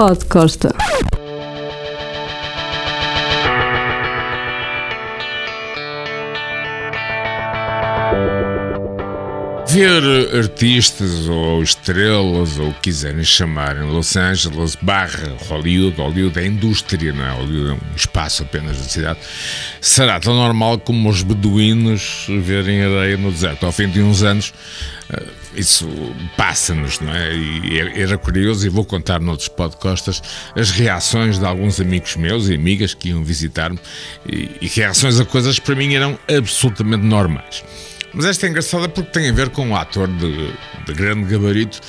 Pod Costa. Ver artistas ou estrelas ou o que quiserem chamar em Los Angeles barra Hollywood, Hollywood é indústria, não é? Hollywood é um espaço apenas da cidade, será tão normal como os beduínos verem areia no deserto. Ao fim de uns anos, eh, isso passa-nos, não é? E era curioso, e vou contar noutros podcasts, as reações de alguns amigos meus e amigas que iam visitar-me e, e reações a coisas que para mim eram absolutamente normais. Mas esta é engraçada porque tem a ver com um ator de, de grande gabarito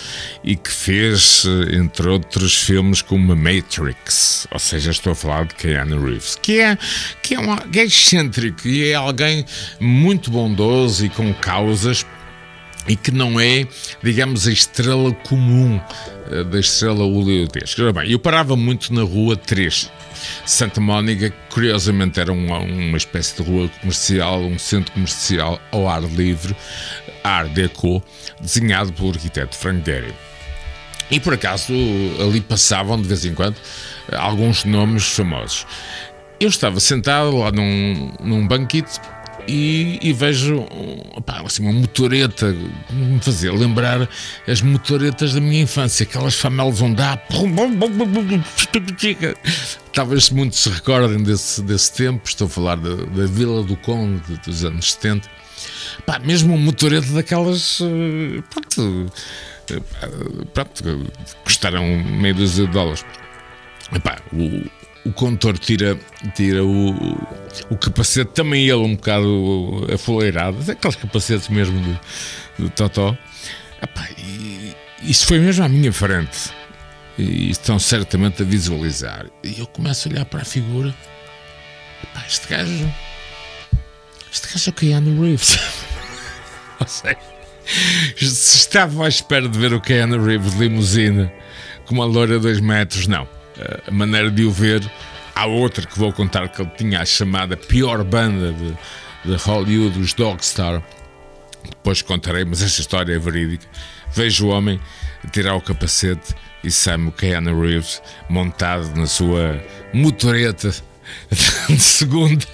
e que fez, entre outros filmes, como Matrix. Ou seja, estou a falar de Keanu Reeves, que é, que é, que é excêntrico e é alguém muito bondoso e com causas e que não é, digamos, a estrela comum uh, da estrela hollywoodesca. Ora bem, eu parava muito na Rua 3, Santa Mónica, curiosamente era uma, uma espécie de rua comercial, um centro comercial ao ar livre, Art Deco, desenhado pelo arquiteto Frank Gehry. E por acaso ali passavam de vez em quando alguns nomes famosos. Eu estava sentado lá num, num banquete e, e vejo assim, uma motoreta me fazia lembrar as motoretas da minha infância, aquelas famelas onde há. Talvez muitos se recordem desse, desse tempo, estou a falar da, da Vila do Conde dos anos 70. Pá, mesmo uma motoreta daquelas. Pronto, pronto custaram meio dúzia de dólares. Epá, o, o condutor tira, tira o, o capacete, também ele um bocado afoleirado, aqueles capacetes mesmo do, do Totó. Epá, e, isso foi mesmo à minha frente. E estão certamente a visualizar. E eu começo a olhar para a figura. Epá, este gajo. Este gajo é o Keanu Reeves. Ou seja, se estava à espera de ver o Keanu Reeves de limusine com uma loira de 2 metros, não a maneira de o ver. Há outra que vou contar que ele tinha a chamada pior banda de, de Hollywood, os Dogstar. Depois contarei, mas esta história é verídica. Vejo o homem tirar o capacete e sai-me o Keanu Reeves montado na sua motoreta de segunda.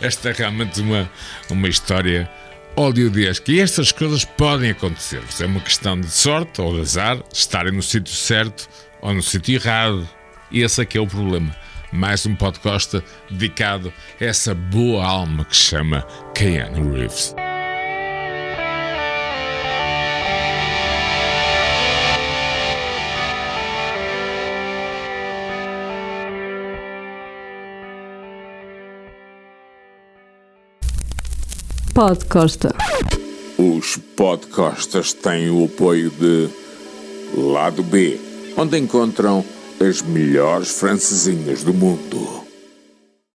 Esta é realmente uma, uma história hollywoodesca. E estas coisas podem acontecer. É uma questão de sorte ou de azar, estarem no sítio certo ou no sítio errado. E esse aqui é o problema. Mais um podcast dedicado a essa boa alma que chama Keanu Reeves. Podcosta. Os podcastas têm o apoio de Lado B, onde encontram as melhores francesinhas do mundo.